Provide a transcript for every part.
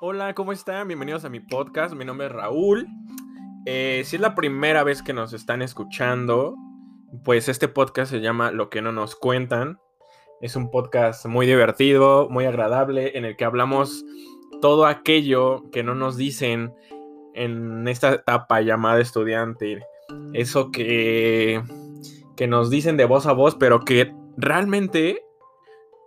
Hola, ¿cómo están? Bienvenidos a mi podcast. Mi nombre es Raúl. Eh, si es la primera vez que nos están escuchando, pues este podcast se llama Lo que no nos cuentan. Es un podcast muy divertido, muy agradable, en el que hablamos todo aquello que no nos dicen en esta etapa llamada estudiante. Eso que, que nos dicen de voz a voz, pero que realmente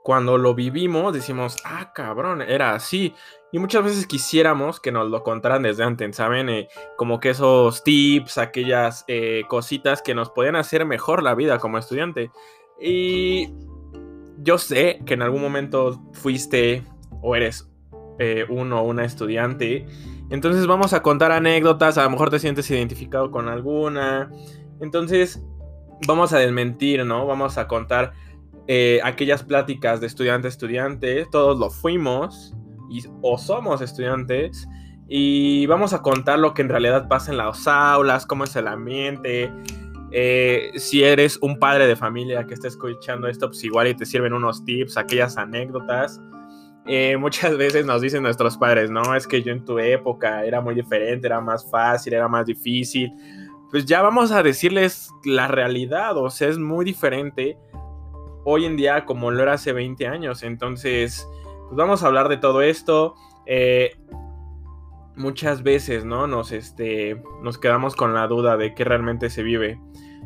cuando lo vivimos decimos, ah, cabrón, era así. Y muchas veces quisiéramos que nos lo contaran desde antes, ¿saben? Eh, como que esos tips, aquellas eh, cositas que nos pueden hacer mejor la vida como estudiante. Y yo sé que en algún momento fuiste o eres eh, uno o una estudiante. Entonces vamos a contar anécdotas, a lo mejor te sientes identificado con alguna. Entonces vamos a desmentir, ¿no? Vamos a contar aquellas pláticas de estudiante a estudiante. Todos lo fuimos o somos estudiantes y vamos a contar lo que en realidad pasa en las aulas, cómo es el ambiente. Eh, si eres un padre de familia que está escuchando esto, pues igual y te sirven unos tips, aquellas anécdotas. Eh, muchas veces nos dicen nuestros padres, no, es que yo en tu época era muy diferente, era más fácil, era más difícil. Pues ya vamos a decirles la realidad, o sea, es muy diferente hoy en día como lo era hace 20 años. Entonces, pues vamos a hablar de todo esto. Eh, muchas veces, ¿no? Nos, este, nos quedamos con la duda de qué realmente se vive.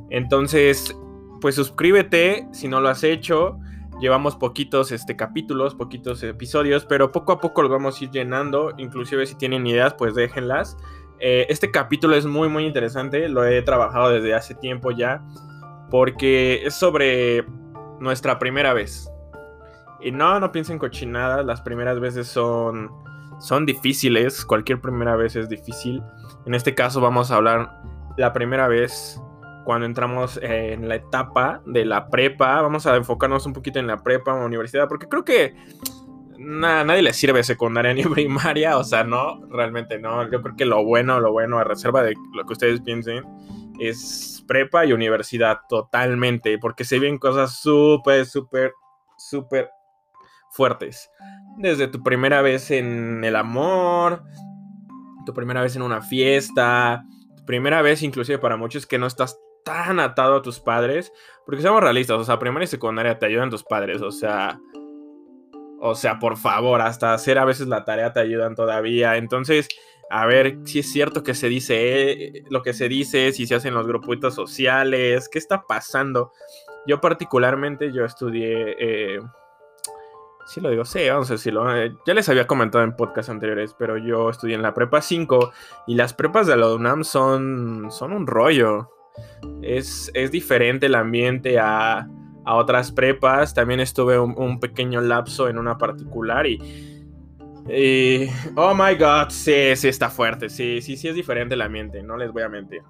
Entonces, pues suscríbete si no lo has hecho. Llevamos poquitos este, capítulos, poquitos episodios, pero poco a poco los vamos a ir llenando. Inclusive si tienen ideas, pues déjenlas. Eh, este capítulo es muy, muy interesante. Lo he trabajado desde hace tiempo ya. Porque es sobre nuestra primera vez. Y no, no piensen cochinadas, las primeras veces son, son difíciles, cualquier primera vez es difícil. En este caso vamos a hablar la primera vez cuando entramos en la etapa de la prepa, vamos a enfocarnos un poquito en la prepa o universidad, porque creo que a nadie le sirve secundaria ni primaria, o sea, no, realmente no. Yo creo que lo bueno, lo bueno, a reserva de lo que ustedes piensen, es prepa y universidad totalmente, porque se ven cosas súper, súper, súper fuertes. Desde tu primera vez en el amor, tu primera vez en una fiesta, tu primera vez inclusive para muchos que no estás tan atado a tus padres, porque seamos realistas, o sea, primaria y secundaria te ayudan tus padres, o sea, o sea, por favor, hasta hacer a veces la tarea te ayudan todavía, entonces, a ver si es cierto que se dice eh, lo que se dice, si se hacen los grupitos sociales, qué está pasando. Yo particularmente, yo estudié eh, Sí lo digo, sí, vamos a decirlo. Eh, ya les había comentado en podcasts anteriores, pero yo estudié en la prepa 5 y las prepas de la UNAM son, son un rollo. Es, es diferente el ambiente a, a, otras prepas. También estuve un, pequeño lapso en una particular y, y... Oh my god, sí, sí está fuerte. Sí, sí, sí es diferente el ambiente, no les voy a mentir.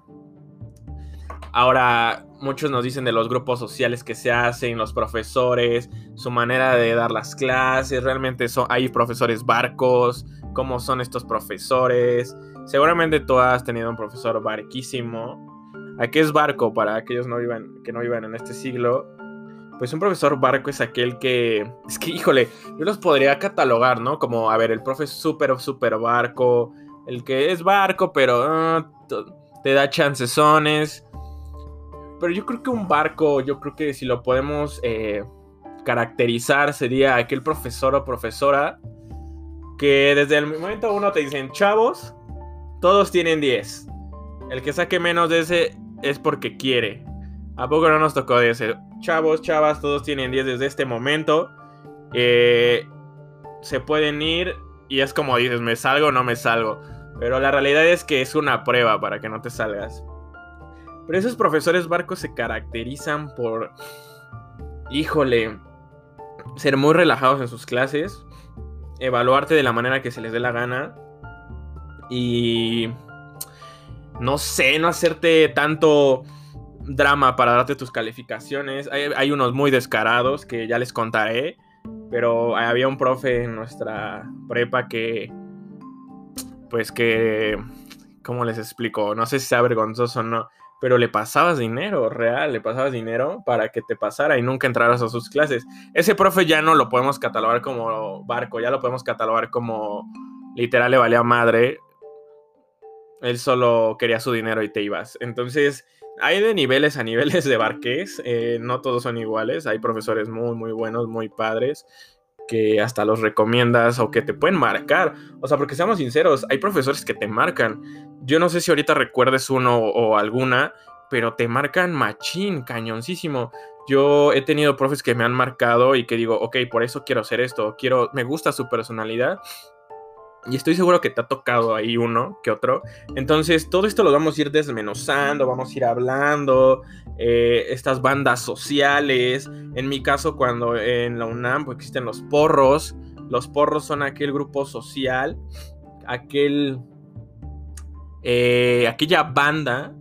Ahora, muchos nos dicen de los grupos sociales que se hacen, los profesores, su manera de dar las clases, realmente son, hay profesores barcos, cómo son estos profesores. Seguramente tú has tenido un profesor barquísimo. ¿A qué es barco para aquellos no vivan, que no vivan en este siglo? Pues un profesor barco es aquel que... Es que, híjole, yo los podría catalogar, ¿no? Como, a ver, el profe súper, súper barco, el que es barco, pero ah, te da chancesones pero yo creo que un barco, yo creo que si lo podemos eh, caracterizar, sería aquel profesor o profesora que desde el momento uno te dicen, chavos, todos tienen 10. El que saque menos de ese es porque quiere. ¿A poco no nos tocó de ese? Chavos, chavas, todos tienen 10 desde este momento. Eh, se pueden ir y es como dices, me salgo o no me salgo. Pero la realidad es que es una prueba para que no te salgas. Pero esos profesores barcos se caracterizan por, híjole, ser muy relajados en sus clases, evaluarte de la manera que se les dé la gana y, no sé, no hacerte tanto drama para darte tus calificaciones. Hay, unos muy descarados que ya les contaré. pero había un profe en nuestra prepa que, pues que, ¿cómo les explico? No sé si sea vergonzoso o no, pero le pasabas dinero, real, le pasabas dinero para que te pasara y nunca entraras a sus clases. Ese profe ya no lo podemos catalogar como barco, ya lo podemos catalogar como literal le valía madre. Él solo quería su dinero y te ibas. Entonces, hay de niveles a niveles de barques, eh, no todos son iguales, hay profesores muy, muy buenos, muy padres, que hasta los recomiendas o que te pueden marcar. O sea, porque seamos sinceros, hay profesores que te marcan. Yo no sé si ahorita recuerdes uno o alguna, pero te marcan machín, cañoncísimo. Yo he tenido profes que me han marcado y que digo, ok, por eso quiero hacer esto, quiero, me gusta su personalidad y estoy seguro que te ha tocado ahí uno que otro. Entonces, todo esto lo vamos a ir desmenuzando, vamos a ir hablando. Eh, estas bandas sociales. En mi caso, cuando en la UNAM pues, existen los porros. Los porros son aquel grupo social, aquel. Eh, aquella banda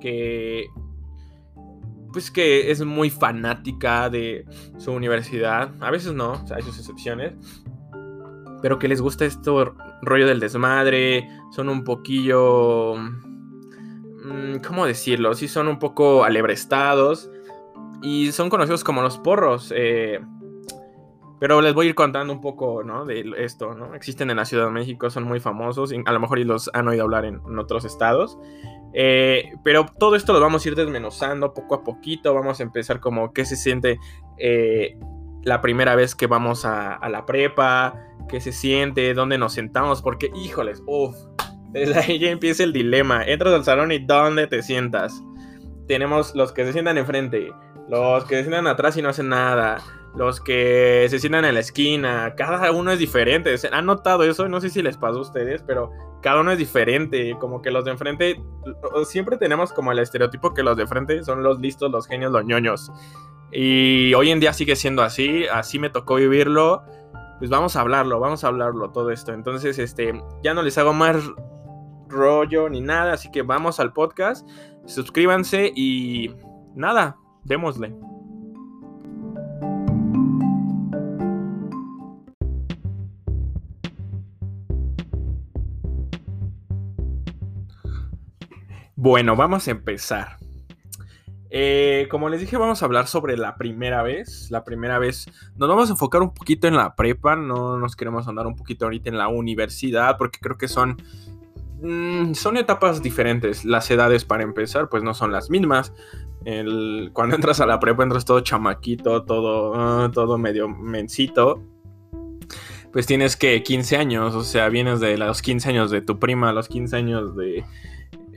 que. Pues que es muy fanática de su universidad. A veces no, o sea, hay sus excepciones pero que les gusta esto rollo del desmadre, son un poquillo... Mm, ¿Cómo decirlo? Sí, son un poco alebrestados y son conocidos como los porros. Eh, pero les voy a ir contando un poco, ¿no? De esto, ¿no? Existen en la Ciudad de México, son muy famosos, a lo mejor y los han oído hablar en, otros estados. Eh, pero todo esto lo vamos a ir desmenuzando poco a poquito. Vamos a empezar como qué se siente eh, la primera vez que vamos a, la prepa, qué se siente, dónde nos sentamos, porque híjoles, uff, desde ahí ya empieza el dilema. Entras al salón y dónde te sientas. Tenemos los que se sientan enfrente, los que se sientan atrás y no hacen nada, los que se sientan en la esquina, cada uno es diferente. ¿Han notado eso? No sé si les pasó a ustedes, pero cada uno es diferente. Como que los de enfrente, siempre tenemos como el estereotipo que los de enfrente son los listos, los genios, los ñoños. Y hoy en día sigue siendo así, así me tocó vivirlo pues vamos a hablarlo, vamos a hablarlo todo esto. Entonces, este, ya no les hago más rollo ni nada, así que vamos al podcast, suscríbanse y nada, démosle. Bueno, vamos a empezar. Eh, como les dije, vamos a hablar sobre la primera vez. La primera vez nos vamos a enfocar un poquito en la prepa, no nos queremos andar un poquito ahorita en la universidad, porque creo que son, mm, son etapas diferentes. Las edades, para empezar, pues no son las mismas. cuando entras a la prepa, entras todo chamaquito, todo, ah, todo medio mencito. Pues tienes que 15 años, o sea, vienes de los 15 años de tu prima, los 15 años de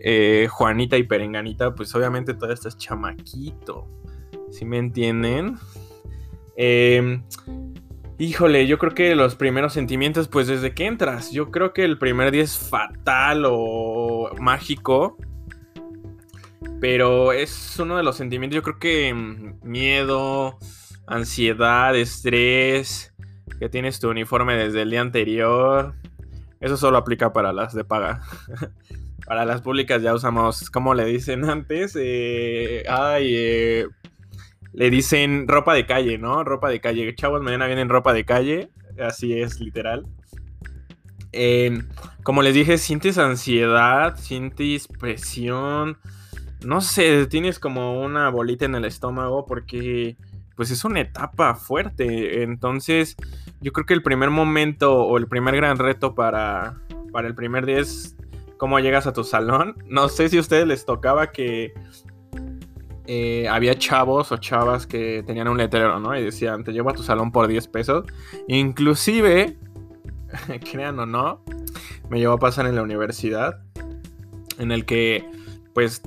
eh, Juanita y Perenganita, pues obviamente todo esto es chamaquito. ¿Sí me entienden? Em, híjole, yo creo que los primeros sentimientos, pues desde que entras, yo creo que el primer día es fatal o mágico. Pero es uno de los sentimientos, yo creo que mm, miedo, ansiedad, estrés, que tienes tu uniforme desde el día anterior. Eso solo aplica para las de paga. Para las públicas ya usamos, como le dicen antes? Eh, ay, eh, le dicen ropa de calle, ¿no? Ropa de calle. Chavos, mañana vienen ropa de calle. Así es, literal. como les dije, sientes ansiedad, sientes presión. No sé, tienes como una bolita en el estómago porque pues es una etapa fuerte. Entonces, yo creo que el primer momento o el primer gran reto para, para el primer día es cómo llegas a tu salón. No sé si a ustedes les tocaba que eh, había chavos o chavas que tenían un letrero, ¿no? Y decían, te llevo a tu salón por 10 pesos. Inclusive, crean o no, me llevó a pasar en la universidad, en el que, pues,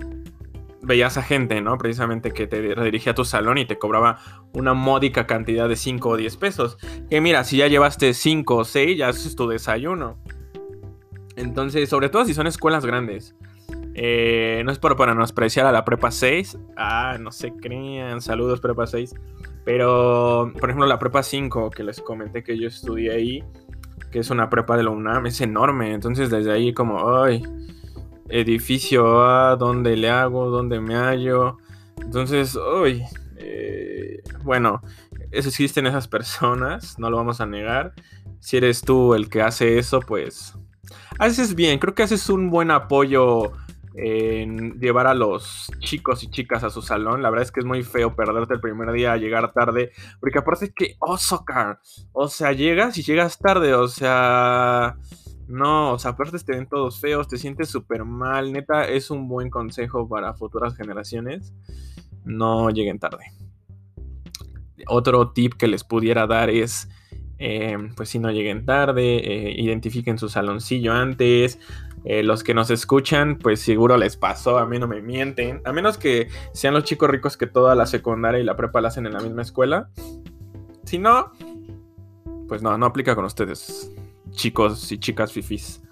veías a gente, ¿no? Precisamente que te dirigía a tu salón y te cobraba una módica cantidad de 5 o 10 pesos. Que mira, si ya llevaste 5 o 6, ya haces tu desayuno. Entonces, sobre todo si son escuelas grandes. Eh, no es por menospreciar a la prepa 6. Ah, no se crean. Saludos, prepa 6. Pero, por ejemplo, la prepa 5, que les comenté que yo estudié ahí, que es una prepa de la UNAM, es enorme. Entonces, desde ahí, como, ay, edificio A, ¿dónde le hago? ¿Dónde me hallo? Entonces, uy, eh, bueno, existen esas personas, no lo vamos a negar. Si eres tú el que hace eso, pues haces bien. Creo que haces un buen apoyo en llevar a los chicos y chicas a su salón. La verdad es que es muy feo perderte el primer día, llegar tarde, porque aparte es que, oh, o sea, llegas y llegas tarde, o sea, no, o sea, aparte te ven todos feos, te sientes súper mal, neta, es un buen consejo para futuras generaciones, no lleguen tarde. Otro tip que les pudiera dar es... Eh, pues si no lleguen tarde, eh, identifiquen su saloncillo antes, eh, los que nos escuchan, pues seguro les pasó, a mí no me mienten. A menos que sean los chicos ricos que toda la secundaria y la prepa la hacen en la misma escuela. Si no, pues no, no aplica con ustedes, chicos y chicas fifis.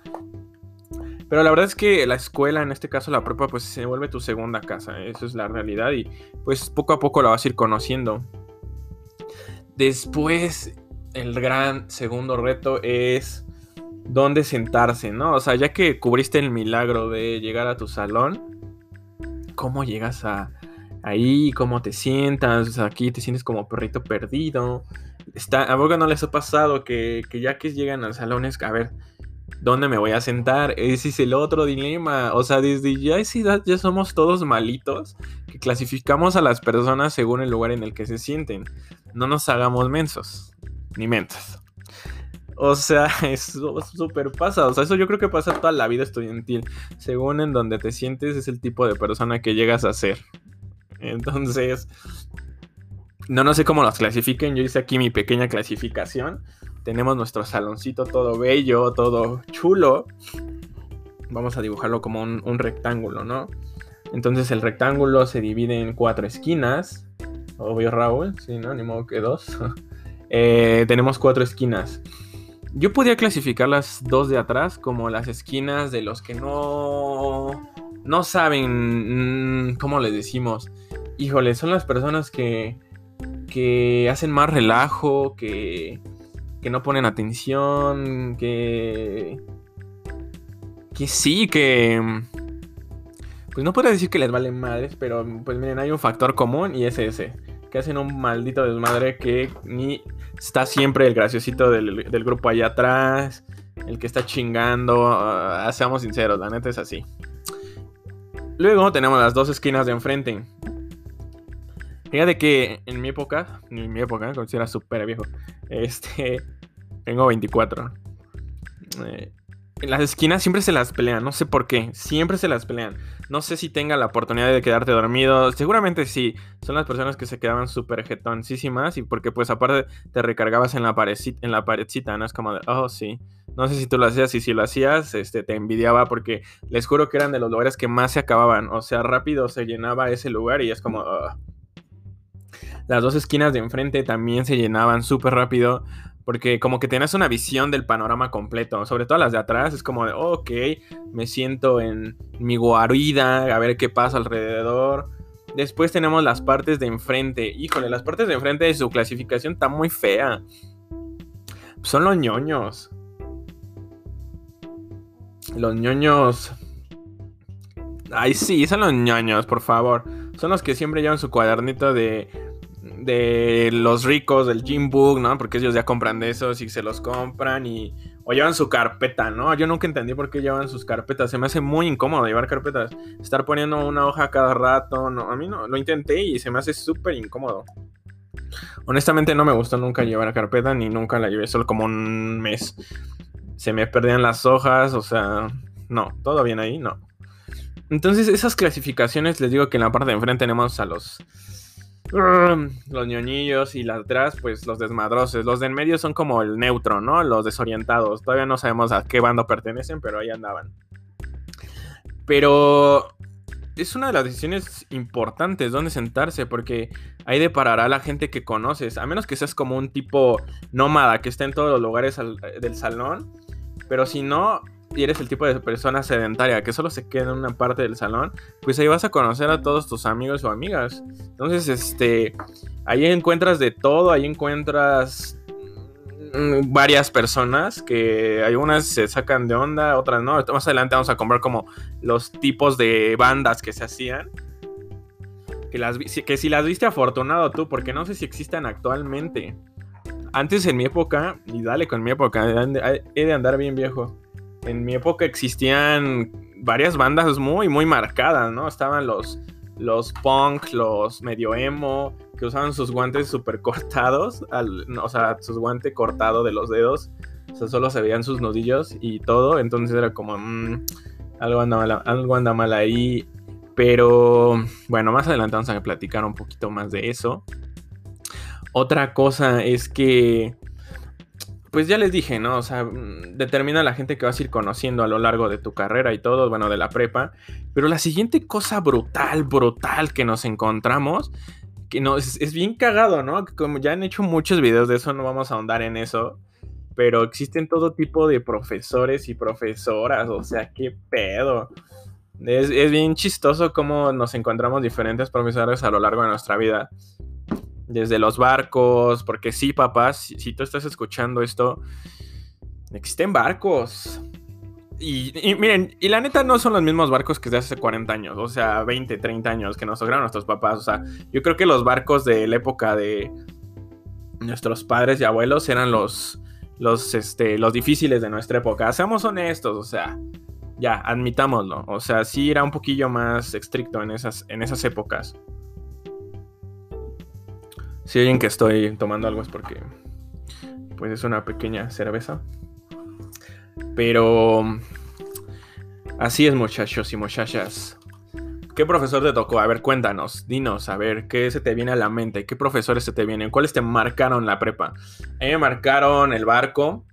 Pero la verdad es que la escuela, en este caso la prepa, pues se vuelve tu segunda casa. Eso es la realidad y pues poco a poco la vas a ir conociendo. Después, el gran segundo reto es dónde sentarse, ¿no? O sea, ya que cubriste el milagro de llegar a tu salón, ¿cómo llegas a ahí? ¿Cómo te sientas? aquí te sientes como perrito perdido. Está, a vos no les ha pasado que, ya que llegan al salón es a ver, ¿dónde me voy a sentar? Ese es el otro dilema. O sea, desde ya esa edad ya somos todos malitos que clasificamos a las personas según el lugar en el que se sienten. No nos hagamos mensos, ni mentos. O sea, eso súper pasa. O sea, eso yo creo que pasa toda la vida estudiantil. Según en donde te sientes, es el tipo de persona que llegas a ser. Entonces, no, no sé cómo los clasifiquen. Yo hice aquí mi pequeña clasificación. Tenemos nuestro saloncito todo bello, todo chulo. Vamos a dibujarlo como un, rectángulo, ¿no? Entonces el rectángulo se divide en cuatro esquinas. Obvio, Raúl, sí, ¿no? Ni modo que dos. Eh, tenemos cuatro esquinas. Yo podría clasificar las dos de atrás como las esquinas de los que no. No saben. Mm, ¿Cómo les decimos? Híjole, son las personas que. que hacen más relajo, que. que no ponen atención, que. que sí, que. Pues no puedo decir que les valen madres, pero pues miren, hay un factor común y es ese que hacen un maldito desmadre que ni está siempre el graciosito del, grupo allá atrás, el que está chingando, uh, seamos sinceros, la neta es así. Luego tenemos las dos esquinas de enfrente. Fíjate que en mi época, en mi época, cuando era súper viejo, este, tengo 24. Eh, en las esquinas siempre se las pelean, no sé por qué, siempre se las pelean. No sé si tenga la oportunidad de quedarte dormido, seguramente sí. Son las personas que se quedaban súper jetoncísimas y porque pues aparte te recargabas en la, paredcita, en la paredcita, ¿no? Es como de, oh sí. No sé si tú lo hacías y si lo hacías, este, te envidiaba porque les juro que eran de los lugares que más se acababan. O sea, rápido se llenaba ese lugar y es como... Las dos esquinas de enfrente también se llenaban súper rápido. Porque como que tienes una visión del panorama completo. Sobre todo las de atrás. Es como de, ok, me siento en mi guarida. A ver qué pasa alrededor. Después tenemos las partes de enfrente. Híjole, las partes de enfrente de su clasificación está muy fea. Son los ñoños. Los ñoños. Ay, sí, son los ñoños, por favor. Son los que siempre llevan su cuadernito de de los ricos del Gym Book, ¿no? Porque ellos ya compran de esos y se los compran y o llevan su carpeta, ¿no? Yo nunca entendí por qué llevan sus carpetas. Se me hace muy incómodo llevar carpetas. Estar poniendo una hoja cada rato, no, a mí no, lo intenté y se me hace súper incómodo. Honestamente no me gustó nunca llevar carpeta ni nunca la llevé solo como un mes. Se me perdían las hojas, o sea, no, todo bien ahí, no. Entonces esas clasificaciones les digo que en la parte de enfrente tenemos a los los ñoñillos y las atrás, pues los desmadrosos. Los de en medio son como el neutro, ¿no? Los desorientados. Todavía no sabemos a qué bando pertenecen, pero ahí andaban. Pero es una de las decisiones importantes dónde sentarse, porque ahí deparará la gente que conoces. A menos que seas como un tipo nómada que esté en todos los lugares del salón. Pero si no, y eres el tipo de persona sedentaria que solo se queda en una parte del salón, pues ahí vas a conocer a todos tus amigos o amigas. Entonces, este, ahí encuentras de todo, ahí encuentras mm, varias personas que algunas se sacan de onda, otras no. Más adelante vamos a comprar como los tipos de bandas que se hacían. Que, las, que si las viste afortunado tú, porque no sé si existan actualmente. Antes en mi época, y dale con mi época, he de andar bien viejo. En mi época existían varias bandas muy, muy marcadas, ¿no? Estaban los, los punk, los medio emo, que usaban sus guantes súper cortados, o sea, sus guantes cortado de los dedos, o sea, solo se veían sus nudillos y todo, entonces era como, mm, algo, anda algo anda mal ahí, pero bueno, más adelante vamos a platicar un poquito más de eso. Otra cosa es que pues ya les dije, ¿no? O sea, mm, determina la gente que vas a ir conociendo a lo largo de tu carrera y todo, bueno, de la prepa. Pero la siguiente cosa brutal, brutal que nos encontramos, que no, es, bien cagado, ¿no? Como ya han hecho muchos videos de eso, no vamos a ahondar en eso. Pero existen todo tipo de profesores y profesoras, o sea, qué pedo. Es, es bien chistoso cómo nos encontramos diferentes profesores a lo largo de nuestra vida desde los barcos, porque sí, papás, si, tú estás escuchando esto, existen barcos. Y, miren, y la neta no son los mismos barcos que de hace 40 años, o sea, 20, 30 años que nos lograron nuestros papás. O sea, yo creo que los barcos de la época de nuestros padres y abuelos eran los, los, este, los difíciles de nuestra época. Seamos honestos, o sea, ya, admitámoslo. O sea, sí era un poquillo más estricto en esas, en esas épocas. Si oyen que estoy tomando algo es porque pues es una pequeña cerveza. Pero así es muchachos y muchachas. ¿Qué profesor te tocó? A ver, cuéntanos, dinos, a ver, ¿qué se te viene a la mente? ¿Qué profesores se te vienen? ¿Cuáles te marcaron la prepa? A mí me marcaron el barco.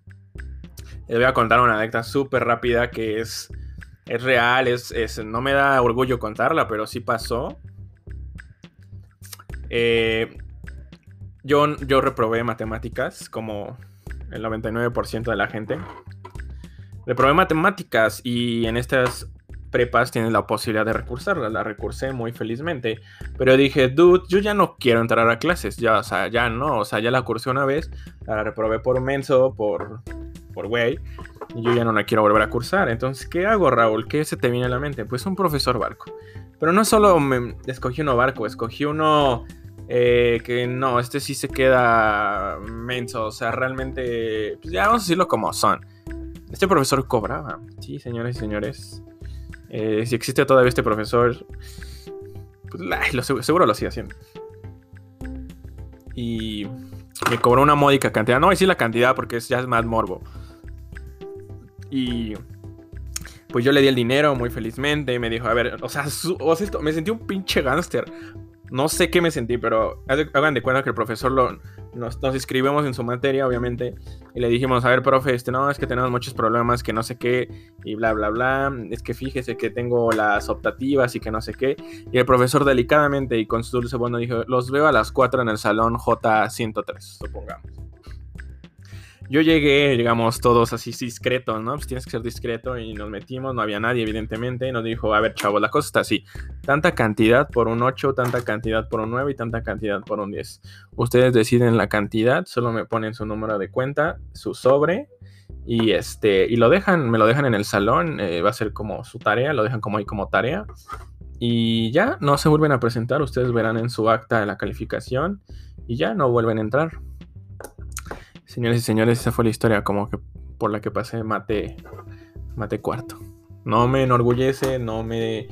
Les voy a contar una anécdota súper rápida que es, es real, es, es, no me da orgullo contarla, pero sí pasó. Eh, yo, reprobé matemáticas, como el 99% de la gente. Reprobé matemáticas y en estas prepas tienes la posibilidad de recursarla. La recursé muy felizmente. Pero dije, dude, yo ya no quiero entrar a clases. Ya, o sea, ya no. O sea, ya la cursé una vez. La reprobé por menso, por, por güey. Y yo ya no la quiero volver a cursar. Entonces, ¿qué hago, Raúl? ¿Qué se te viene a la mente? Pues un profesor barco. Pero no solo me escogí uno barco, escogí uno eh, que no, este sí se queda menso. O sea, realmente. Pues ya vamos a decirlo como son. Este profesor cobraba. Sí, señores y señores. Eh, si existe todavía este profesor. Pues seguro lo sigue haciendo. Y me cobró una módica cantidad. No voy a decir la cantidad porque ya es más morbo. Y pues yo le di el dinero muy felizmente. Y me dijo, a ver, o sea, me sentí un pinche gángster no sé qué me sentí, pero hagan de cuenta que el profesor nos, nos, inscribimos en su materia, obviamente, y le dijimos, a ver, profe, este, no, es que tenemos muchos problemas, que no sé qué, y bla, bla, bla, es que fíjese que tengo las optativas y que no sé qué, y el profesor delicadamente y con su dulce bueno dijo, los veo a las 4 en el salón J103, supongamos yo llegué, digamos, todos así discretos, ¿no? Pues tienes que ser discreto y nos metimos, no había nadie, evidentemente, y nos dijo, a ver, chavo, la cosa está así, tanta cantidad por un 8, tanta cantidad por un 9 y tanta cantidad por un 10. Ustedes deciden la cantidad, solo me ponen su número de cuenta, su sobre, y este, y lo dejan, me lo dejan en el salón, eh, va a ser como su tarea, lo dejan como ahí como tarea. Y ya no se vuelven a presentar, ustedes verán en su acta la calificación y ya no vuelven a entrar. Señores y señores, esa fue la historia como que por la que pasé mate, mate cuarto. No me enorgullece, no me,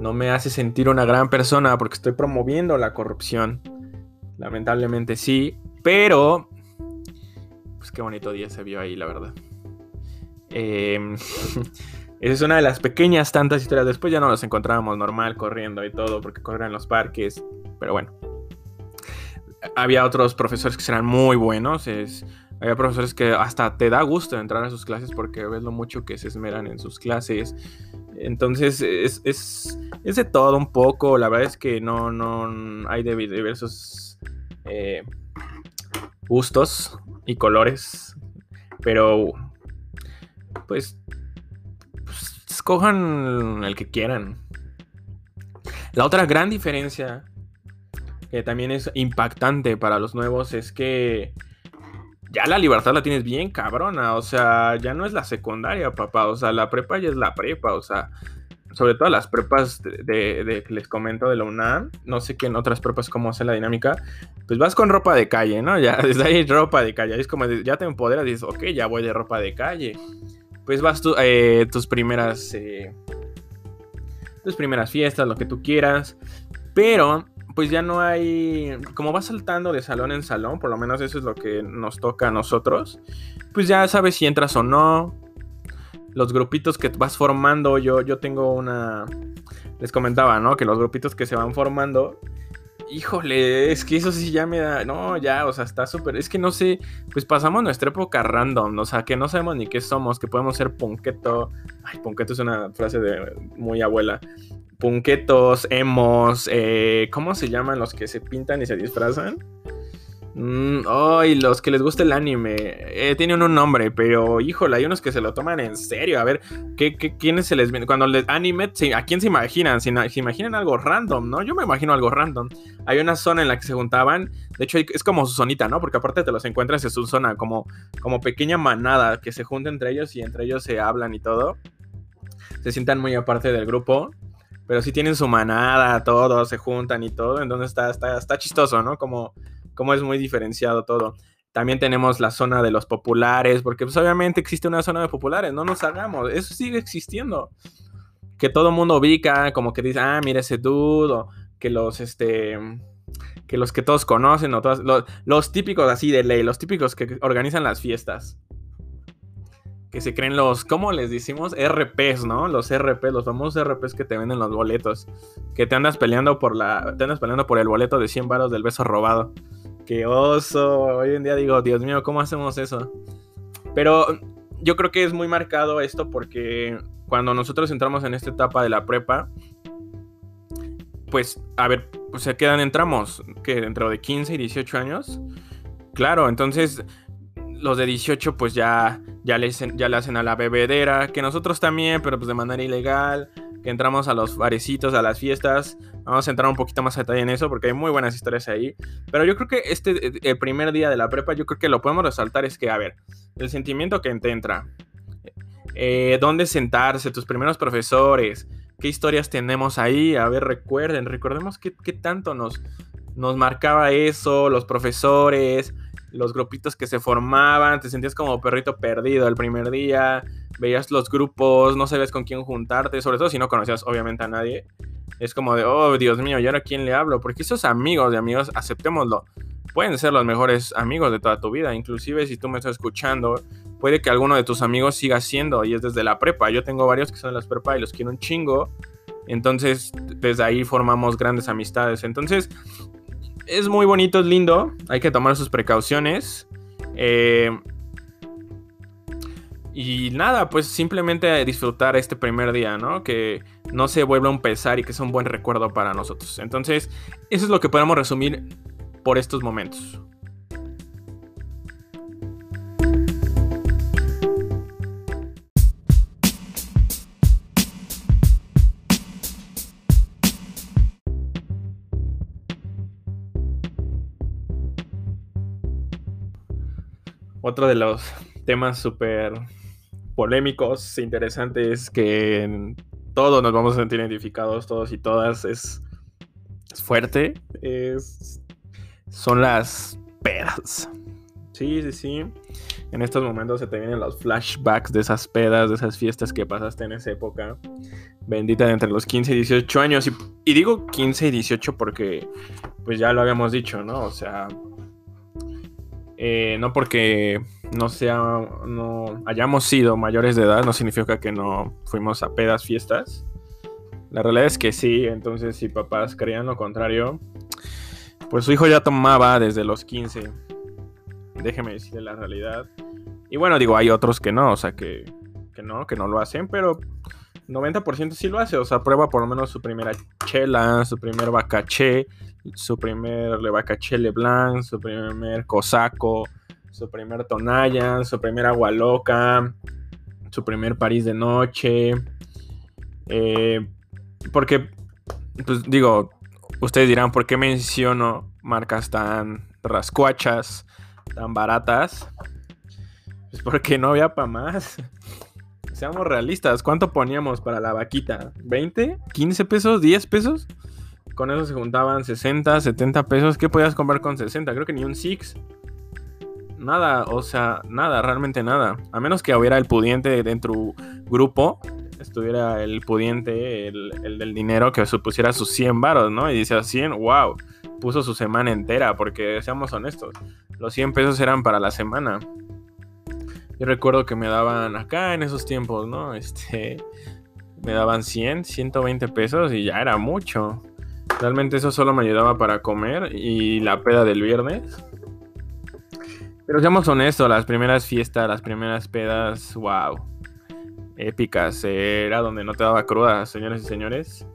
no me hace sentir una gran persona porque estoy promoviendo la corrupción. Lamentablemente sí, pero... Pues qué bonito día se vio ahí, la verdad. Em, esa es una de las pequeñas tantas historias. Después ya no nos encontrábamos normal corriendo y todo porque corrían en los parques. Pero bueno había otros profesores que eran muy buenos. Es, había profesores que hasta te da gusto entrar a sus clases porque ves lo mucho que se esmeran en sus clases. Entonces es, es, es de todo un poco. La verdad es que no, no hay de diversos eh, gustos y colores. Pero pues, pues escojan el que quieran. La otra gran diferencia que también es impactante para los nuevos, es que ya la libertad la tienes bien cabrona, o sea, ya no es la secundaria, papá, o sea, la prepa ya es la prepa, o sea, sobre todo las prepas de, les comento de la UNAM, no sé qué en otras prepas cómo hace la dinámica, pues vas con ropa de calle, ¿no? Ya desde ahí ropa de calle, es como ya te empoderas dices, ok, ya voy de ropa de calle. Pues vas tú, eh, tus primeras, eh, tus primeras fiestas, lo que tú quieras, pero pues ya no hay, como vas saltando de salón en salón, por lo menos eso es lo que nos toca a nosotros, pues ya sabes si entras o no, los grupitos que vas formando, yo, yo tengo una, les comentaba, ¿no? Que los grupitos que se van formando, híjole, es que eso sí ya me da, no, ya, o sea, está súper, es que no sé, pues pasamos nuestra época random, o sea, que no sabemos ni qué somos, que podemos ser punqueto, ay, punqueto es una frase de muy abuela, punquetos, emos, eh, ¿cómo se llaman los que se pintan y se disfrazan? Mm, ay, los que les gusta el anime. Eh, tienen un nombre, pero híjole, hay unos que se lo toman en serio. A ver, ¿qué, quiénes se les viene? Cuando les anime, ¿a quién se imaginan? ¿Se, imaginan algo random, ¿no? Yo me imagino algo random. Hay una zona en la que se juntaban. De hecho, es como su zonita, ¿no? Porque aparte te los encuentras en su zona, como, como pequeña manada que se junta entre ellos y entre ellos se hablan y todo. Se sientan muy aparte del grupo pero sí tienen su manada, todos se juntan y todo, entonces está, está, está chistoso, ¿no? Como, como es muy diferenciado todo. También tenemos la zona de los populares, porque pues obviamente existe una zona de populares, no nos hagamos, eso sigue existiendo. Que todo mundo ubica, como que dice, ah, mira ese dude, que los, este, que los que todos conocen, o los, los típicos así de ley, los típicos que organizan las fiestas que se creen los, ¿cómo les decimos? RPs, ¿no? Los RPs, los famosos RPs que te venden los boletos. Que te andas peleando por la, te andas peleando por el boleto de 100 varos del beso robado. Qué oso. Hoy en día digo, Dios mío, ¿cómo hacemos eso? Pero yo creo que es muy marcado esto porque cuando nosotros entramos en esta etapa de la prepa, pues, a ver, pues se quedan, entramos, que dentro de 15 y 18 años. Claro, entonces los de 18 pues ya, ya, le, ya hacen a la bebedera, que nosotros también, pero pues de manera ilegal, que entramos a los barecitos, a las fiestas. Vamos a entrar un poquito más a detalle en eso porque hay muy buenas historias ahí. Pero yo creo que este, el primer día de la prepa, yo creo que lo podemos resaltar es que, a ver, el sentimiento que te entra, eh, dónde sentarse, tus primeros profesores, qué historias tenemos ahí, a ver, recuerden, recordemos qué, qué tanto nos, nos marcaba eso, los profesores, los grupitos que se formaban, te sentías como perrito perdido el primer día, veías los grupos, no sabías con quién juntarte, sobre todo si no conocías obviamente a nadie. Es como de, oh Dios mío, ¿y ahora quién le hablo? Porque esos amigos de amigos, aceptémoslo, pueden ser los mejores amigos de toda tu vida. Inclusive si tú me estás escuchando, puede que alguno de tus amigos siga siendo y es desde la prepa. Yo tengo varios que son de las prepa y los quiero un chingo. Entonces, desde ahí formamos grandes amistades. Entonces, es muy bonito, es lindo. Hay que tomar sus precauciones. Eh, y nada, pues simplemente disfrutar este primer día, ¿no? Que no se vuelva un pesar y que sea un buen recuerdo para nosotros. Entonces, eso es lo que podemos resumir por estos momentos. Otro de los temas súper polémicos, interesantes, que todos nos vamos a sentir identificados, todos y todas, es, fuerte, es, son las pedas. Sí, sí, sí. En estos momentos se te vienen los flashbacks de esas pedas, de esas fiestas que pasaste en esa época. Bendita de entre los 15 y 18 años. Y, y digo 15 y 18 porque, pues ya lo habíamos dicho, ¿no? O sea, eh, no porque no sea, no hayamos sido mayores de edad, no significa que no fuimos a pedas, fiestas. La realidad es que sí, entonces si papás creían lo contrario, pues su hijo ya tomaba desde los 15. Déjeme decirle la realidad. Y bueno, digo, hay otros que no, o sea, que, que no, que no lo hacen, pero 90% sí lo hace, o sea, prueba por lo menos su primera chela, su primer bacaché, su primer Le Blanc, su primer Cosaco, su primer Tonaya, su primer Agua Loca, su primer París de noche. Eh, porque, pues digo, ustedes dirán, ¿por qué menciono marcas tan rascuachas, tan baratas? Pues porque no había para más. seamos realistas. ¿Cuánto poníamos para la vaquita? ¿20? ¿15 pesos? ¿10 pesos? Con eso se juntaban 60, 70 pesos. ¿Qué podías comprar con 60? Creo que ni un Six. Nada, o sea, nada, realmente nada. A menos que hubiera el pudiente de tu grupo, estuviera el pudiente, el, del dinero, que supusiera sus 100 varos, ¿no? Y dice 100, wow, puso su semana entera, porque seamos honestos, los 100 pesos eran para la semana. Yo recuerdo que me daban acá en esos tiempos, ¿no? Este, me daban 100, 120 pesos y ya era mucho. Realmente eso solo me ayudaba para comer y la peda del viernes. Pero seamos honestos, las primeras fiestas, las primeras pedas, wow. Épicas. Era donde no te daba cruda, señores y señores.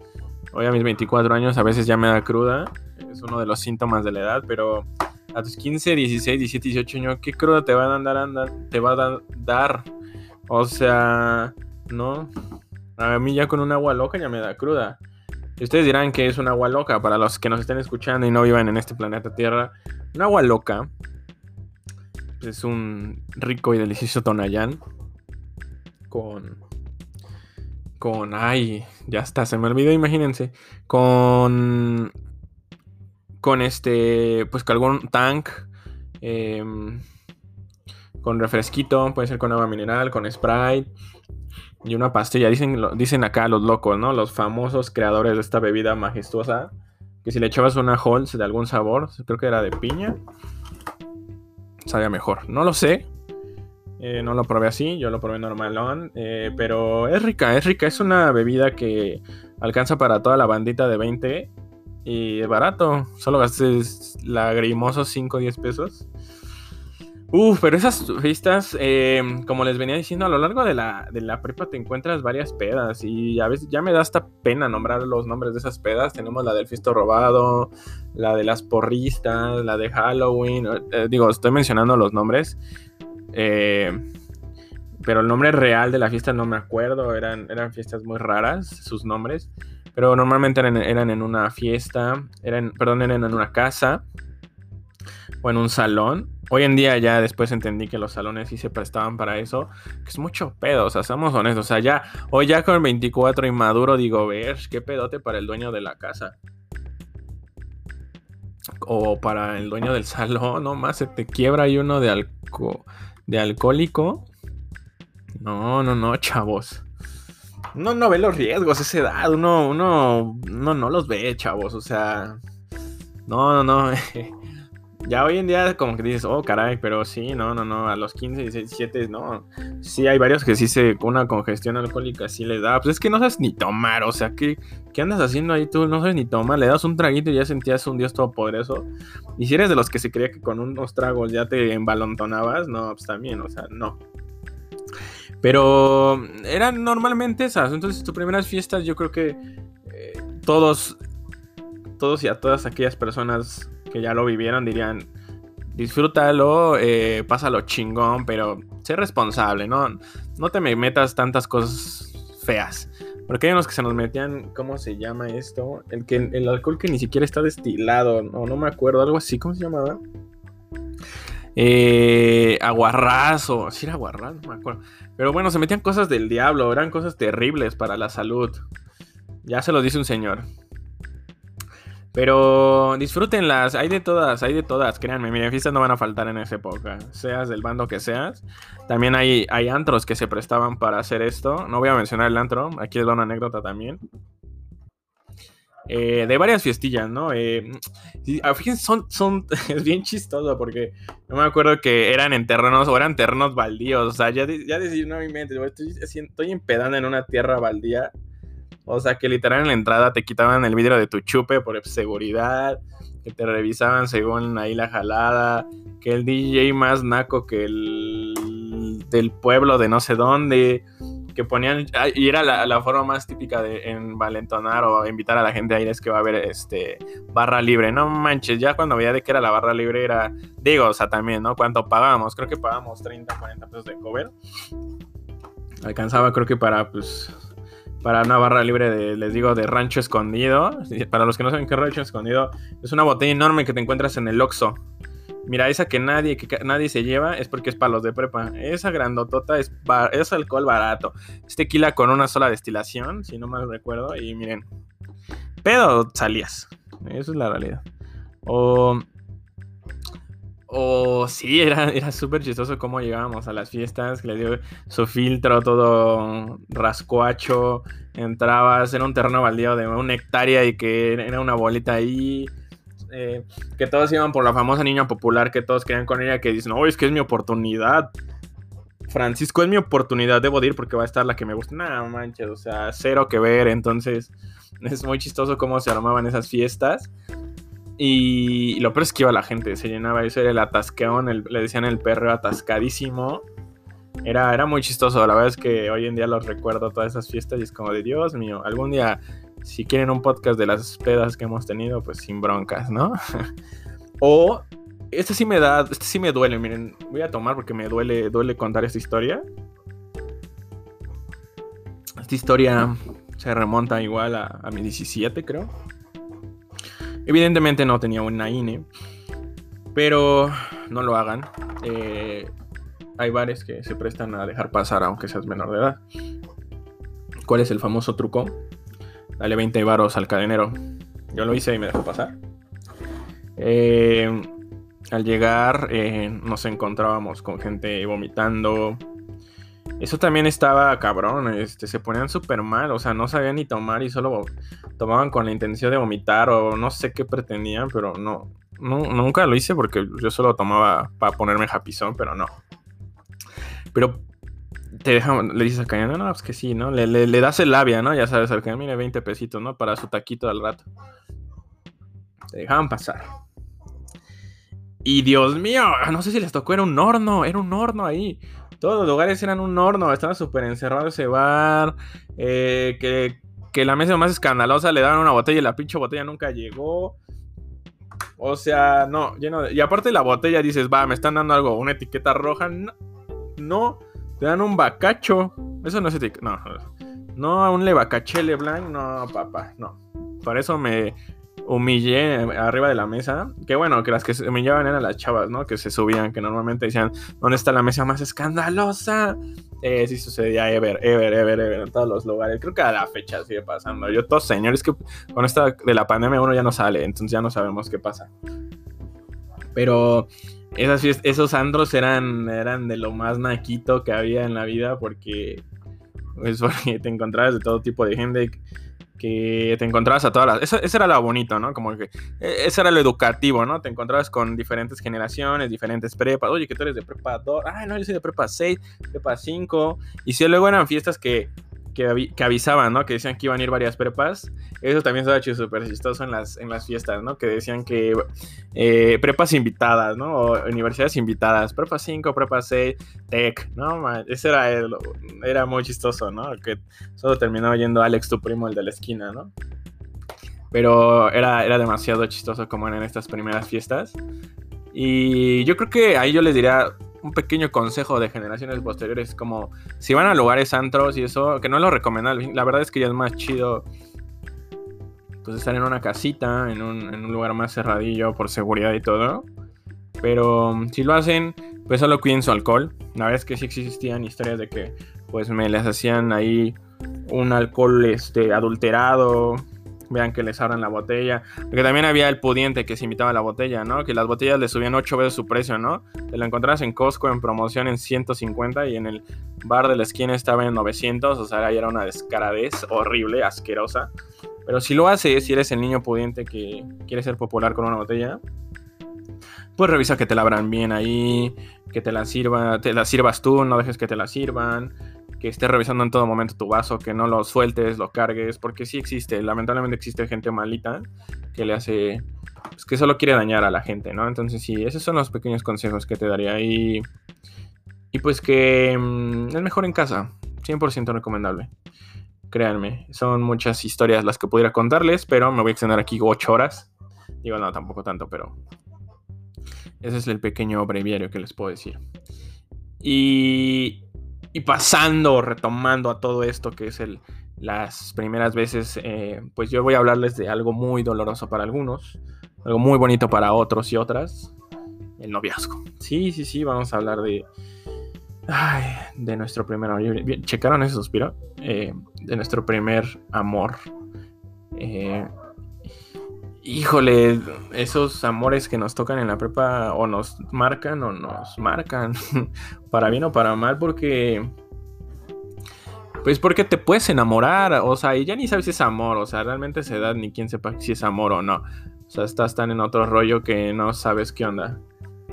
Hoy a mis 24 años a veces ya me da cruda. Es uno de los síntomas de la edad, pero a tus 15, 16, 17, 18 años, ¿qué cruda te va a dar? Te va a dar. O sea, no. A mí ya con un agua loca ya me da cruda. Y ustedes dirán que es un agua loca para los que nos estén escuchando y no vivan en este planeta Tierra. Un agua loca es un rico y delicioso Tonayán con con ay, ya está, se me olvidó, imagínense, con con este pues con algún tank em, con refresquito, puede ser con agua mineral, con Sprite y una pastilla. Dicen, dicen acá los locos, ¿no? Los famosos creadores de esta bebida majestuosa. Que si le echabas una Halls de algún sabor, creo que era de piña, sabía mejor. No lo sé. Eh, no lo probé así, yo lo probé normalón. Eh, pero es rica, es rica. Es una bebida que alcanza para toda la bandita de 20. Y es barato. Solo gastes lagrimosos 5 o 10 pesos. Uf, pero esas fiestas, eh, como les venía diciendo, a lo largo de la, de la prepa te encuentras varias pedas y a veces ya me da hasta pena nombrar los nombres de esas pedas. Tenemos la del fisto robado, la de las porristas, la de Halloween. Eh, digo, estoy mencionando los nombres. Eh, pero el nombre real de la fiesta no me acuerdo. Eran, eran fiestas muy raras, sus nombres. Pero normalmente eran, eran en una fiesta, eran, perdón, eran en una casa o en un salón. Hoy en día ya después entendí que los salones sí se prestaban para eso, que es mucho pedo, o sea, seamos honestos, o sea, ya, hoy ya con 24 inmaduro digo, ver, qué pedote para el dueño de la casa. O para el dueño del salón, no más se te quiebra ahí uno de, alco de alcohólico. No, no, no, chavos. No, no ve los riesgos esa edad, uno, uno, no, no los ve, chavos, o sea, no, no, no. Ya hoy en día como que dices, oh caray, pero sí, no, no, no, a los 15, 16, 17, no. Sí, hay varios que sí se, una congestión alcohólica sí les da. Pues es que no sabes ni tomar, o sea, ¿qué, ¿qué andas haciendo ahí tú? No sabes ni tomar, le das un traguito y ya sentías un dios todopoderoso. Y si eres de los que se creía que con unos tragos ya te embalontonabas, no, pues también, o sea, no. Pero eran normalmente esas. Entonces, tus primeras fiestas, yo creo que eh, todos, todos y a todas aquellas personas que ya lo vivieron dirían, disfrútalo, eh, pásalo chingón, pero sé responsable, ¿no? No te me metas tantas cosas feas. Porque hay unos que se nos metían, ¿cómo se llama esto? El, que, el alcohol que ni siquiera está destilado, no, no me acuerdo, algo así, ¿cómo se llamaba? Eh, aguarrazo, sí era aguarrazo, no me acuerdo. Pero bueno, se metían cosas del diablo, eran cosas terribles para la salud. Ya se lo dice un señor. Pero disfrútenlas, hay de todas, hay de todas, créanme, miren, fiestas no van a faltar en esa época, seas del bando que seas. También hay, hay antros que se prestaban para hacer esto, no voy a mencionar el antro, aquí les una anécdota también. Eh, de varias fiestillas, ¿no? Eh, ah, fíjense, son, son, es bien chistoso porque no me acuerdo que eran en terrenos o eran terrenos baldíos, o sea, ya, ya decir, no, mi mente, estoy, estoy empedando en una tierra baldía o sea, que literal en la entrada te quitaban el vidrio de tu chupe por seguridad, que te revisaban según ahí la jalada, que el DJ más naco que el del pueblo de no sé dónde, que ponían, y era la, forma más típica de envalentonar o invitar a la gente a ir es que va a haber este barra libre. No manches, ya cuando veía de que era la barra libre era, digo, o sea, también, ¿no? ¿Cuánto pagábamos? Creo que pagábamos 30, 40 pesos de cover. Alcanzaba creo que para, pues, para una barra libre de, les digo, de rancho escondido. Para los que no saben qué rancho escondido, es una botella enorme que te encuentras en el Oxxo. Mira, esa que nadie, que nadie se lleva es porque es para los de prepa. Esa grandotota es, es alcohol barato. Es tequila con una sola destilación, si no mal recuerdo. Y miren, pedo salías. Eso es la realidad. O o sí, era, era súper chistoso cómo llegábamos a las fiestas, que le dio su filtro todo rascuacho, entrabas, era un terreno baldío de una hectárea y que era una bolita ahí, eh, que todos iban por la famosa niña popular, que todos querían con ella, que dicen, no, es que es mi oportunidad. Francisco, es mi oportunidad, debo ir porque va a estar la que me gusta. No manches, o sea, cero que ver, entonces es muy chistoso cómo se armaban esas fiestas. Y lo peor es que iba la gente, se llenaba, eso era el atasqueón, le decían el perro atascadísimo. Era, era muy chistoso, la verdad es que hoy en día los recuerdo todas esas fiestas y es como de Dios mío, algún día si quieren un podcast de las pedas que hemos tenido, pues sin broncas, ¿no? o este sí me da, este sí me duele, miren, voy a tomar porque me duele, duele contar esta historia. Esta historia se remonta igual a, a mi 17, creo. Evidentemente no tenía una INE, pero no lo hagan. Eh, hay bares que se prestan a dejar pasar aunque seas menor de edad. ¿Cuál es el famoso truco? Dale 20 varos al cadenero. Yo lo hice y me dejó pasar. Eh, al llegar eh, nos encontrábamos con gente vomitando, eso también estaba cabrón, este, se ponían súper mal, o sea, no sabían ni tomar y solo tomaban con la intención de vomitar o no sé qué pretendían, pero no, nunca lo hice porque yo solo tomaba para ponerme japizón, pero no. Pero te dejan, le dices a Cañón, no, pues que sí, ¿no? Le, le, das el labia, ¿no? Ya sabes, al Cañón, mire, 20 pesitos, ¿no? Para su taquito al rato. Te dejaban pasar. Y Dios mío, no sé si les tocó, era un horno, era un horno ahí. Todos los lugares eran un horno, estaba súper encerrado ese bar. Eh, que, la mesa más escandalosa le daban una botella y la pinche botella nunca llegó. O sea, no, lleno de... Y aparte la botella dices, va, me están dando algo, una etiqueta roja. No, no te dan un bacacho. Eso no es etiqueta. No, no, un le blanc. No, papá, no. Por eso me, humillé arriba de la mesa. Que bueno, que las que se humillaban eran las chavas, ¿no? Que se subían, que normalmente decían, ¿dónde está la mesa más escandalosa? Eh, sí sucedía ever, ever, ever, ever en todos los lugares. Creo que a la fecha sigue pasando. Yo, todos señores, que con esta de la pandemia uno ya no sale, entonces ya no sabemos qué pasa. Pero esas, esos andros eran, eran de lo más naquito que había en la vida porque, pues, porque te encontrabas de todo tipo de gente te encontrabas a todas las... Eso, era lo bonito, ¿no? Como que e, eso era lo educativo, ¿no? Te encontrabas con diferentes generaciones, diferentes prepas. Oye, que tú eres de prepa 2. Ay, no, yo soy de prepa 6, prepa 5. Y si luego eran fiestas que que, avisaban, ¿no? Que decían que iban a ir varias prepas. Eso también estaba chido, súper chistoso en las, en las fiestas, ¿no? Que decían que eh, prepas invitadas, ¿no? O universidades invitadas. Prepa 5, prepa 6, tech, ¿no? Ese era, era muy chistoso, ¿no? Que solo terminó yendo Alex, tu primo, el de la esquina, ¿no? Pero era, era demasiado chistoso como en estas primeras fiestas. Y yo creo que ahí yo les diría, un pequeño consejo de generaciones posteriores, como si van a lugares antros y eso, que no lo recomiendo, la verdad es que ya es más chido pues estar en una casita, en un, lugar más cerradillo por seguridad y todo. Pero um, si lo hacen, pues solo cuiden su alcohol. La verdad es que sí existían historias de que pues me les hacían ahí un alcohol este, adulterado Vean que les abran la botella. Porque también había el pudiente que se imitaba la botella, ¿no? Que las botellas le subían 8 veces su precio, ¿no? Te lo encontrabas en Costco en promoción en 150 y en el bar de la esquina estaba en 900. O sea, ahí era una descaradez horrible, asquerosa. Pero si lo haces, si eres el niño pudiente que quiere ser popular con una botella, pues revisa que te la abran bien ahí, que te la sirva, te la sirvas tú, no dejes que te la sirvan que estés revisando en todo momento tu vaso, que no lo sueltes, lo cargues, porque sí existe, lamentablemente existe gente malita que le hace, pues que solo quiere dañar a la gente, ¿no? Entonces sí, esos son los pequeños consejos que te daría y, y pues que mm, es mejor en casa, 100% recomendable. Créanme, son muchas historias las que pudiera contarles, pero me voy a extender aquí 8 horas. Digo, no, tampoco tanto, pero ese es el pequeño breviario que les puedo decir. Y y pasando, retomando a todo esto que es el, las primeras veces, eh, pues yo voy a hablarles de algo muy doloroso para algunos, algo muy bonito para otros y otras. el noviazgo. Sí, sí, sí, vamos a hablar de... Ay, de nuestro primer amor. ¿Checaron ese suspiro? Eh, de nuestro primer amor. Eh, híjole, esos amores que nos tocan en la prepa o nos marcan o nos marcan, para bien o para mal, porque... Pues porque te puedes enamorar, o sea, y ya ni sabes si es amor, o sea, realmente se da ni quien sepa si es amor o no. O sea, estás tan en otro rollo que no sabes qué onda.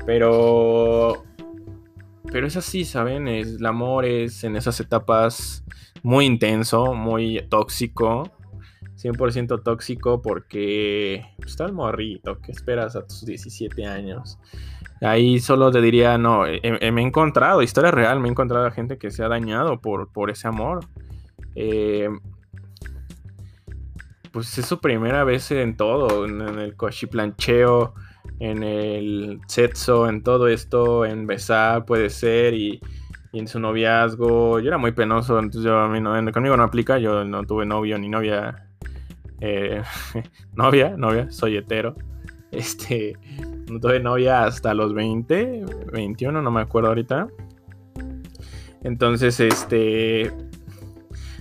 Pero. Pero es así, ¿saben? el amor es en esas etapas muy intenso, muy tóxico. 100% tóxico porque pues, está el morrito. ¿Qué esperas a tus 17 años? Ahí solo te diría, no, me he encontrado, historia real, me he encontrado a gente que se ha dañado por, por ese amor. Eh, pues es su primera vez en todo, en, el cochiplancheo, en el sexo, en todo esto, en besar puede ser y, en su noviazgo. Yo era muy penoso, entonces yo a mí no, conmigo no aplica, yo no tuve novio ni novia. Eh, novia, novia, soy hetero. Este, no tuve novia hasta los 20, 21, no me acuerdo ahorita. Entonces, este,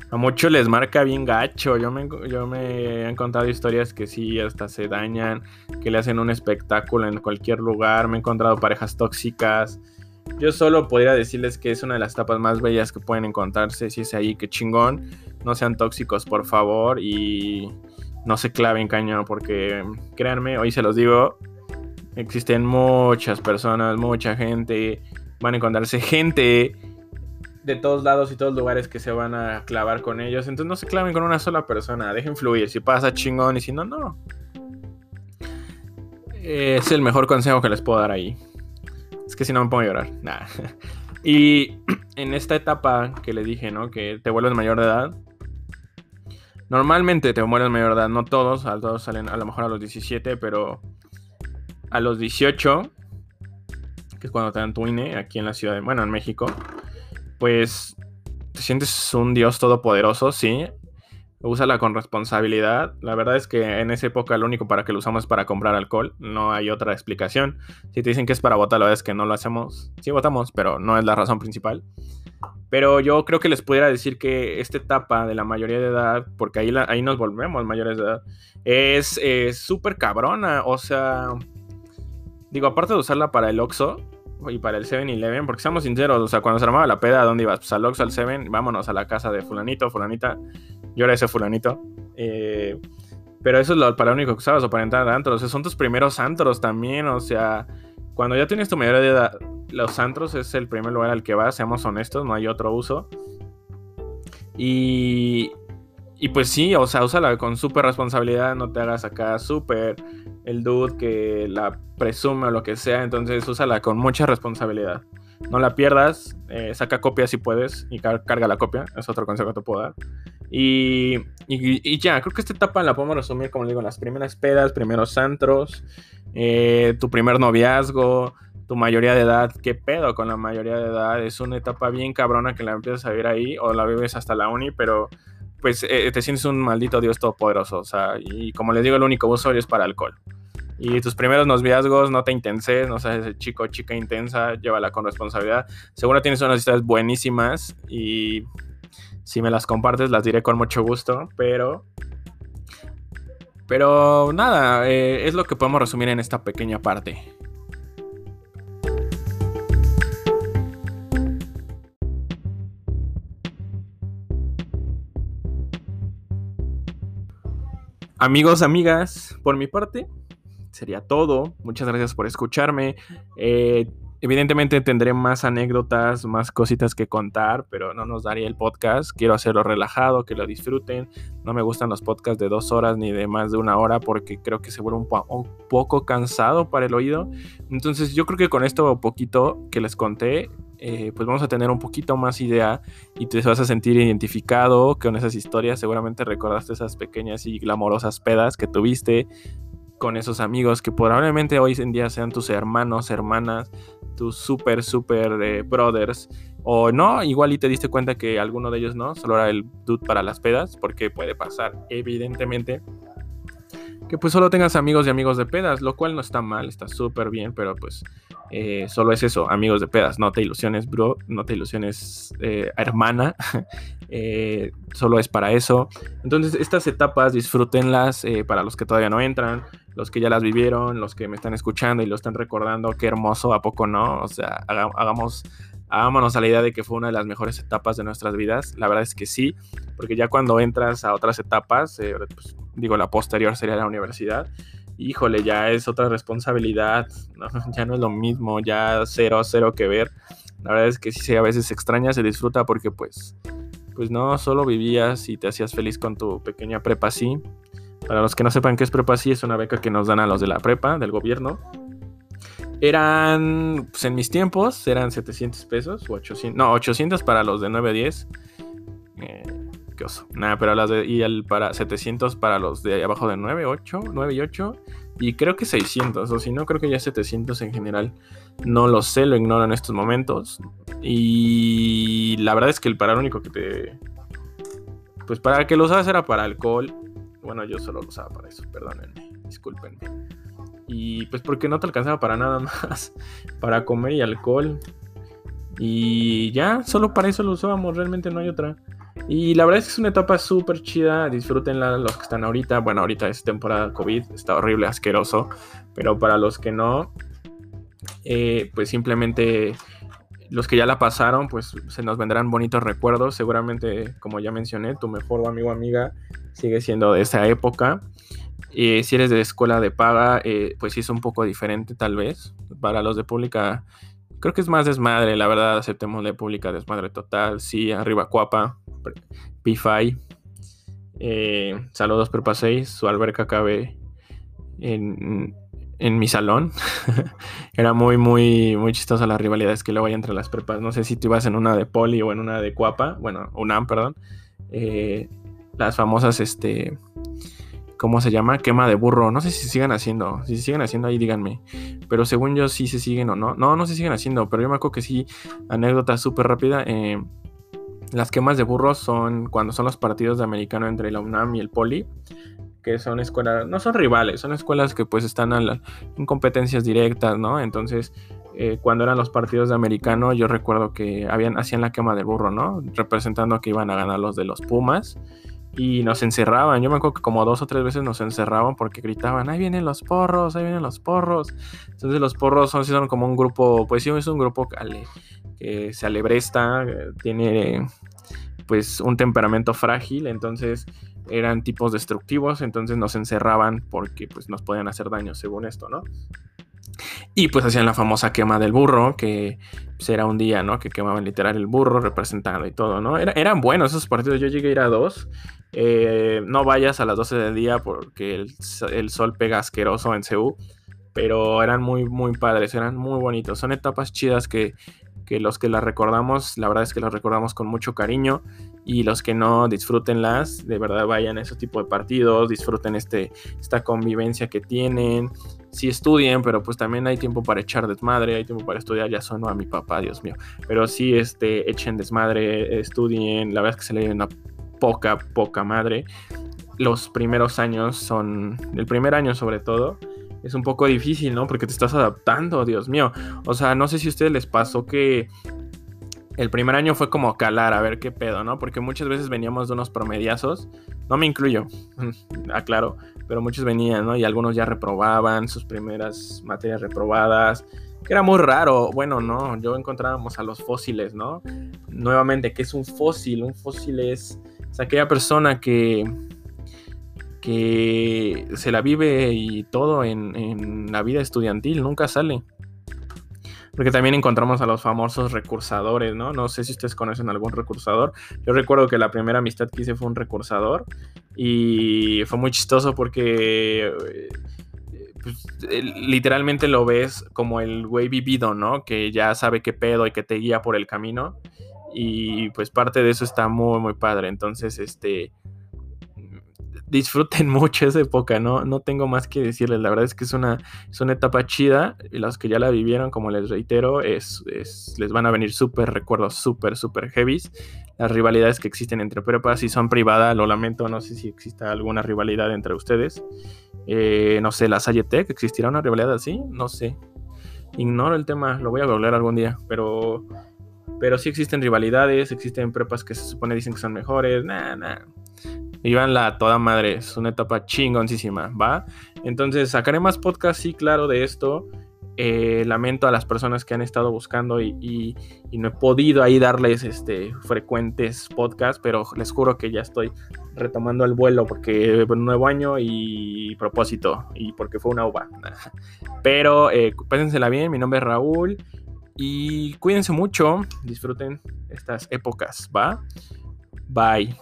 a muchos les marca bien gacho. Yo me, yo me he encontrado historias que sí, hasta se dañan, que le hacen un espectáculo en cualquier lugar. Me he encontrado parejas tóxicas. Yo solo podría decirles que es una de las etapas más bellas que pueden encontrarse. Si es ahí, que chingón. No sean tóxicos, por favor. Y no se claven cañón, porque créanme, hoy se los digo. Existen muchas personas, mucha gente. Van a encontrarse gente de todos lados y todos lugares que se van a clavar con ellos. Entonces no se claven con una sola persona, dejen fluir. Si pasa chingón y si no, no. Es el mejor consejo que les puedo dar ahí. Es que si no me pongo a llorar. Y en esta etapa que le dije, ¿no? Que te vuelves mayor de edad. Normalmente te vuelves mayor edad, no todos, a todos salen a lo mejor a los 17, pero a los 18, que es cuando te dan tu INE aquí en la ciudad de, bueno, en México, pues te sientes un dios todopoderoso, sí. Úsala con responsabilidad. La verdad es que en esa época lo único para que lo usamos es para comprar alcohol. No hay otra explicación. Si te dicen que es para votar, la verdad es que no lo hacemos. Sí votamos, pero no es la razón principal. Pero yo creo que les pudiera decir que esta etapa de la mayoría de edad, porque ahí, ahí nos volvemos mayores de edad, es súper cabrona. O sea, digo, aparte de usarla para el Oxxo, y para el 7-Eleven, porque seamos sinceros, o sea, cuando se armaba la peda, ¿a dónde ibas? Pues al Ox, al 7, vámonos a la casa de fulanito, fulanita. Yo era ese fulanito. Eh, pero eso es lo, para lo único que usabas o para entrar a antros. son tus primeros antros también, o sea, cuando ya tienes tu mayoría de edad, los antros es el primer lugar al que vas, seamos honestos, no hay otro uso. Y, y pues sí, o sea, úsala con súper responsabilidad, no te hagas acá súper el dude que la presume o lo que sea, entonces úsala con mucha responsabilidad. No la pierdas, eh, saca copia si puedes y carga la copia, es otro consejo que te puedo dar. Y, y, ya, creo que esta etapa la podemos resumir, como digo, las primeras pedas, primeros antros, eh, tu primer noviazgo, tu mayoría de edad, qué pedo con la mayoría de edad, es una etapa bien cabrona que la empiezas a vivir ahí o la vives hasta la uni, pero pues eh, te sientes un maldito Dios todopoderoso. O sea, y como les digo, el único uso es para alcohol. Y tus primeros noviazgos, no te intenses, no seas ese chico chica intensa, llévala con responsabilidad. Seguro tienes unas historias buenísimas y si me las compartes las diré con mucho gusto, pero... Pero nada, eh, es lo que podemos resumir en esta pequeña parte. Amigos, amigas, por mi parte, sería todo. Muchas gracias por escucharme. Eh, evidentemente tendré más anécdotas, más cositas que contar, pero no nos daría el podcast. Quiero hacerlo relajado, que lo disfruten. No me gustan los podcasts de dos horas ni de más de una hora porque creo que se vuelve un, un poco cansado para el oído. Entonces yo creo que con esto poquito que les conté, eh, pues vamos a tener un poquito más idea y te vas a sentir identificado con esas historias. Seguramente recordaste esas pequeñas y glamorosas pedas que tuviste con esos amigos que probablemente hoy en día sean tus hermanos, hermanas, tus super, super eh, brothers. O no, igual y te diste cuenta que alguno de ellos no, solo era el dude para las pedas, porque puede pasar, evidentemente que pues solo tengas amigos y amigos de pedas, lo cual no está mal, está súper bien, pero pues eh, solo es eso, amigos de pedas, no te ilusiones, bro, no te ilusiones, eh, hermana, solo es para eso. Entonces estas etapas disfrútenlas para los que todavía no entran, los que ya las vivieron, los que me están escuchando y lo están recordando, qué hermoso, ¿a poco no? O sea, hagamos hagámonos a la idea de que fue una de las mejores etapas de nuestras vidas. La verdad es que sí, porque ya cuando entras a otras etapas, eh, pues, digo, la posterior sería la universidad, híjole, ya es otra responsabilidad, ya no es lo mismo, ya cero, cero que ver. La verdad es que sí, a veces se extraña, se disfruta porque pues, pues no solo vivías y te hacías feliz con tu pequeña prepa sí. Para los que no sepan qué es prepa sí, es una beca que nos dan a los de la prepa, del gobierno eran, pues en mis tiempos, eran 700 pesos o 800. No, 800 para los de 9 a 10. Eh, qué oso. Nada, pero las de. Y el para 700 para los de abajo de 9, 8, 9 y 8. Y creo que 600, o si no, creo que ya 700 en general. No lo sé, lo ignoro en estos momentos. Y la verdad es que el para único que te. Pues para que lo usabas era para alcohol. Bueno, yo solo lo usaba para eso, perdónenme, discúlpenme. Y pues porque no te alcanzaba para nada más. Para comer y alcohol. Y ya, solo para eso lo usábamos, realmente no hay otra. Y la verdad es que es una etapa súper chida, disfrútenla los que están ahorita. Bueno, ahorita es temporada COVID, está horrible, asqueroso. Pero para los que no, eh, pues simplemente los que ya la pasaron, pues se nos vendrán bonitos recuerdos. Seguramente, como ya mencioné, tu mejor amigo o amiga sigue siendo de esa época. Y si eres de escuela de paga, eh, pues sí es un poco diferente tal vez. Para los de pública, creo que es más desmadre, la verdad, aceptemos de pública desmadre total. Sí, arriba Cuapa, P5. Eh, saludos Prepa 6, su alberca cabe en, en mi salón. Era muy, muy, muy chistosa las rivalidades que luego hay entre las prepas. No sé si tú ibas en una de Poli o en una de Cuapa, bueno, UNAM, perdón. Eh, las famosas, este ¿cómo se llama? Quema de burro. No sé si se siguen haciendo. Si se siguen haciendo ahí, díganme. Pero según yo sí se siguen o no. No, no se siguen haciendo. Pero yo me acuerdo que sí. Anécdota súper rápida. Eh, las quemas de burro son cuando son los partidos de americano entre la UNAM y el Poli. Que son escuelas, no son rivales, son escuelas que pues están en competencias directas, ¿no? Entonces, eh, cuando eran los partidos de americano, yo recuerdo que habían, hacían la quema de burro, ¿no? Representando que iban a ganar los de los Pumas y nos encerraban. Yo me acuerdo que como dos o tres veces nos encerraban porque gritaban, ahí vienen los porros, ahí vienen los porros. Entonces los porros son, son como un grupo, pues sí, es un grupo que se alebresta, tiene pues un temperamento frágil, entonces eran tipos destructivos, entonces nos encerraban porque pues nos podían hacer daño según esto, ¿no? Y pues hacían la famosa quema del burro, que pues, era un día, ¿no? Que quemaban literal el burro representado y todo, ¿no? eran buenos esos partidos, yo llegué a ir a dos. Eh, no vayas a las 12 del día porque el, sol pega asqueroso en Ceú, pero eran muy, muy padres, eran muy bonitos. Son etapas chidas que, que los que las recordamos, la verdad es que las recordamos con mucho cariño y los que no disfrútenlas, de verdad vayan a ese tipo de partidos, disfruten este, esta convivencia que tienen, sí estudien, pero pues también hay tiempo para echar desmadre, hay tiempo para estudiar, ya sonó a mi papá, Dios mío, pero sí este, echen desmadre, estudien, la verdad es que se le una poca, poca madre. Los primeros años son, el primer año sobre todo, es un poco difícil, ¿no? Porque te estás adaptando, Dios mío. O sea, no sé si a ustedes les pasó que el primer año fue como calar, a ver qué pedo, ¿no? Porque muchas veces veníamos de unos promediazos, no me incluyo, aclaro, pero muchos venían, ¿no? Y algunos ya reprobaban sus primeras materias reprobadas, que era muy raro. Bueno, no, yo encontrábamos a los fósiles, ¿no? Nuevamente, ¿qué es un fósil? Un fósil es, aquella persona que que se la vive y todo en, en la vida estudiantil, nunca sale. Porque también encontramos a los famosos recursadores, ¿no? No sé si ustedes conocen algún recursador. Yo recuerdo que la primera amistad que hice fue un recursador y fue muy chistoso porque eh, pues, literalmente lo ves como el güey vivido, ¿no? Que ya sabe qué pedo y que te guía por el camino. Y pues parte de eso está muy, muy padre. Entonces, este disfruten mucho esa época, ¿no? No tengo más que decirles, la verdad es que es una, es una etapa chida y los que ya la vivieron, como les reitero, es, les van a venir súper recuerdos, súper, súper heavies. Las rivalidades que existen entre prepas, si son privadas, lo lamento, no sé si exista alguna rivalidad entre ustedes. Eh, no sé, la Salle Tech, ¿existirá una rivalidad así? No sé. Ignoro el tema, lo voy a googlear algún día, pero, pero sí existen rivalidades, existen prepas que se supone dicen que son mejores, nada, nada. Iban la toda madre, es una etapa chingoncísima, ¿va? Entonces sacaré más podcasts, sí, claro, de esto. Eh, lamento a las personas que han estado buscando y, no he podido ahí darles este, frecuentes podcasts, pero les juro que ya estoy retomando el vuelo porque un nuevo año y propósito y porque fue una uva. Pero eh, pésensela bien, mi nombre es Raúl y cuídense mucho, disfruten estas épocas, ¿va? Bye.